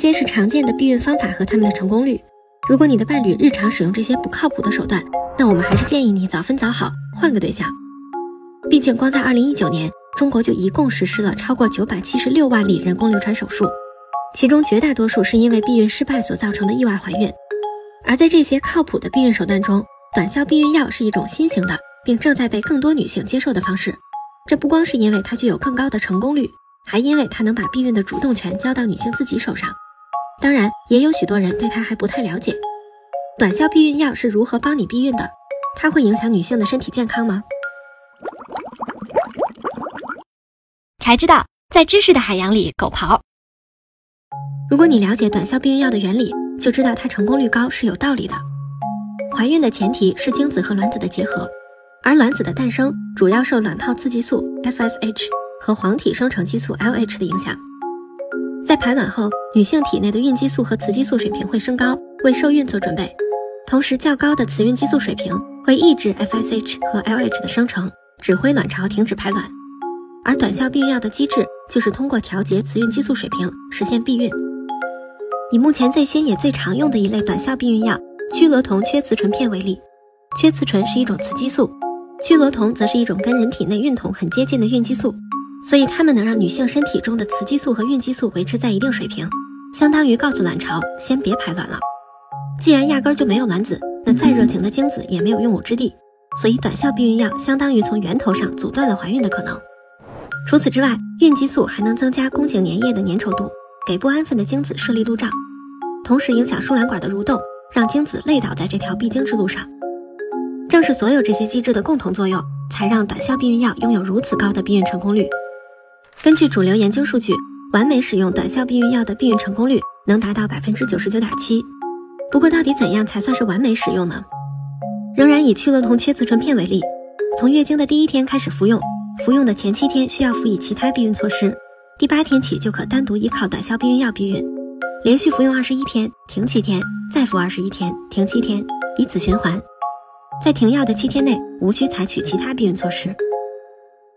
这些是常见的避孕方法和他们的成功率。如果你的伴侣日常使用这些不靠谱的手段，那我们还是建议你早分早好，换个对象。毕竟，光在2019年，中国就一共实施了超过976万例人工流产手术，其中绝大多数是因为避孕失败所造成的意外怀孕。而在这些靠谱的避孕手段中，短效避孕药是一种新型的，并正在被更多女性接受的方式。这不光是因为它具有更高的成功率，还因为它能把避孕的主动权交到女性自己手上。当然，也有许多人对它还不太了解。短效避孕药是如何帮你避孕的？它会影响女性的身体健康吗？才知道，在知识的海洋里狗刨。如果你了解短效避孕药的原理，就知道它成功率高是有道理的。怀孕的前提是精子和卵子的结合，而卵子的诞生主要受卵泡刺激素 FSH 和黄体生成激素 LH 的影响。在排卵后，女性体内的孕激素和雌激素水平会升高，为受孕做准备。同时，较高的雌孕激素水平会抑制 FSH 和 LH 的生成，指挥卵巢停止排卵。而短效避孕药的机制就是通过调节雌孕激素水平实现避孕。以目前最新也最常用的一类短效避孕药聚乐酮缺雌醇片为例，缺雌醇是一种雌激素，聚乐酮则是一种跟人体内孕酮很接近的孕激素，所以它们能让女性身体中的雌激素和孕激素维持在一定水平，相当于告诉卵巢先别排卵了。既然压根就没有卵子，那再热情的精子也没有用武之地，所以短效避孕药相当于从源头上阻断了怀孕的可能。除此之外，孕激素还能增加宫颈粘液的粘稠度，给不安分的精子顺利入账，同时影响输卵管的蠕动，让精子累倒在这条必经之路上。正是所有这些机制的共同作用，才让短效避孕药拥有如此高的避孕成功率。根据主流研究数据，完美使用短效避孕药的避孕成功率能达到百分之九十九点七。不过，到底怎样才算是完美使用呢？仍然以去乐酮缺雌醇片为例，从月经的第一天开始服用。服用的前七天需要辅以其他避孕措施，第八天起就可单独依靠短效避孕药避孕。连续服用二十一天，停七天，再服二十一天，停七天，以此循环。在停药的七天内，无需采取其他避孕措施。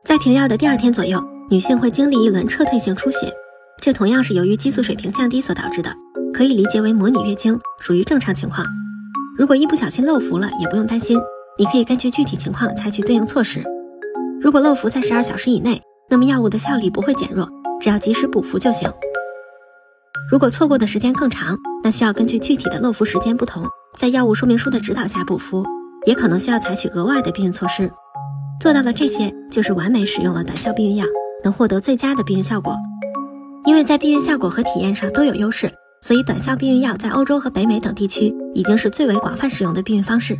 在停药的第二天左右，女性会经历一轮撤退性出血，这同样是由于激素水平降低所导致的，可以理解为模拟月经，属于正常情况。如果一不小心漏服了，也不用担心，你可以根据具体情况采取对应措施。如果漏服在十二小时以内，那么药物的效力不会减弱，只要及时补服就行。如果错过的时间更长，那需要根据具体的漏服时间不同，在药物说明书的指导下补服，也可能需要采取额外的避孕措施。做到了这些，就是完美使用了短效避孕药，能获得最佳的避孕效果。因为在避孕效果和体验上都有优势，所以短效避孕药在欧洲和北美等地区已经是最为广泛使用的避孕方式。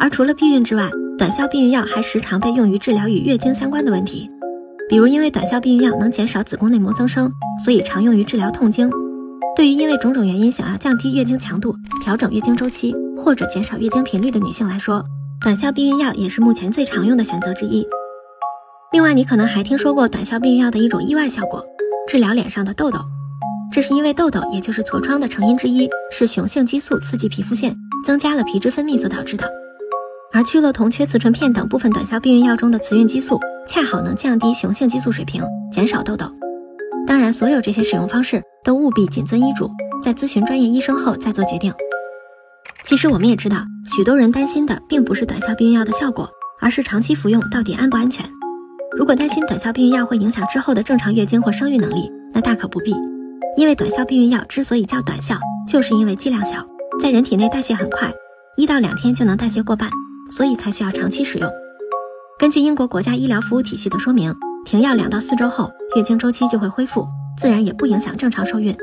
而除了避孕之外，短效避孕药还时常被用于治疗与月经相关的问题，比如因为短效避孕药能减少子宫内膜增生，所以常用于治疗痛经。对于因为种种原因想要降低月经强度、调整月经周期或者减少月经频率的女性来说，短效避孕药也是目前最常用的选择之一。另外，你可能还听说过短效避孕药的一种意外效果，治疗脸上的痘痘。这是因为痘痘，也就是痤疮的成因之一是雄性激素刺激皮肤腺，增加了皮脂分泌所导致的。而去乐酮缺雌醇片等部分短效避孕药中的雌孕激素，恰好能降低雄性激素水平，减少痘痘。当然，所有这些使用方式都务必谨遵医嘱，在咨询专业医生后再做决定。其实我们也知道，许多人担心的并不是短效避孕药的效果，而是长期服用到底安不安全。如果担心短效避孕药会影响之后的正常月经或生育能力，那大可不必。因为短效避孕药之所以叫短效，就是因为剂量小，在人体内代谢很快，一到两天就能代谢过半。所以才需要长期使用。根据英国国家医疗服务体系的说明，停药两到四周后，月经周期就会恢复，自然也不影响正常受孕。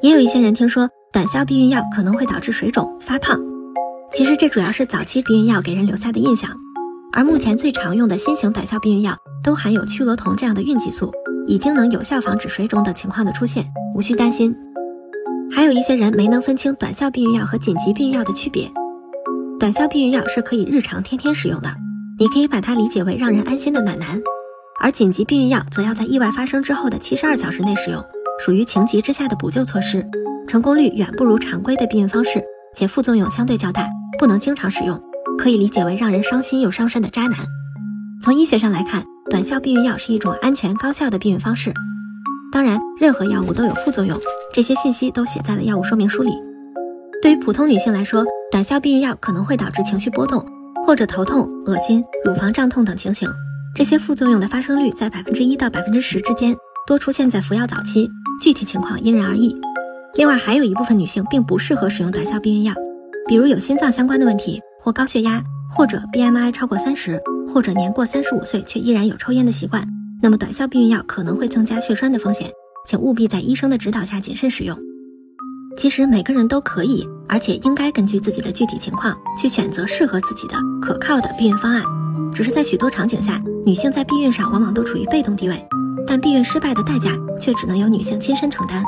也有一些人听说短效避孕药可能会导致水肿、发胖，其实这主要是早期避孕药给人留下的印象。而目前最常用的新型短效避孕药都含有去乐酮这样的孕激素，已经能有效防止水肿等情况的出现，无需担心。还有一些人没能分清短效避孕药和紧急避孕药的区别。短效避孕药是可以日常天天使用的，你可以把它理解为让人安心的暖男；而紧急避孕药则要在意外发生之后的七十二小时内使用，属于情急之下的补救措施，成功率远不如常规的避孕方式，且副作用相对较大，不能经常使用，可以理解为让人伤心又伤身的渣男。从医学上来看，短效避孕药是一种安全高效的避孕方式。当然，任何药物都有副作用，这些信息都写在了药物说明书里。对于普通女性来说，短效避孕药可能会导致情绪波动，或者头痛、恶心、乳房胀痛等情形。这些副作用的发生率在百分之一到百分之十之间，多出现在服药早期，具体情况因人而异。另外，还有一部分女性并不适合使用短效避孕药，比如有心脏相关的问题，或高血压，或者 BMI 超过三十，或者年过三十五岁却依然有抽烟的习惯。那么，短效避孕药可能会增加血栓的风险，请务必在医生的指导下谨慎使用。其实每个人都可以，而且应该根据自己的具体情况去选择适合自己的可靠的避孕方案。只是在许多场景下，女性在避孕上往往都处于被动地位，但避孕失败的代价却只能由女性亲身承担。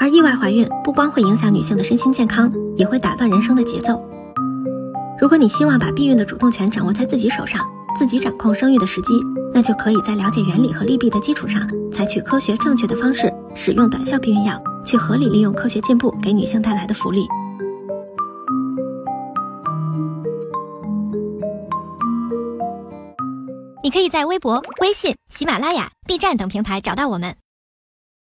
而意外怀孕不光会影响女性的身心健康，也会打断人生的节奏。如果你希望把避孕的主动权掌握在自己手上，自己掌控生育的时机，那就可以在了解原理和利弊的基础上，采取科学正确的方式使用短效避孕药，去合理利用科学进步给女性带来的福利。你可以在微博、微信、喜马拉雅、B 站等平台找到我们。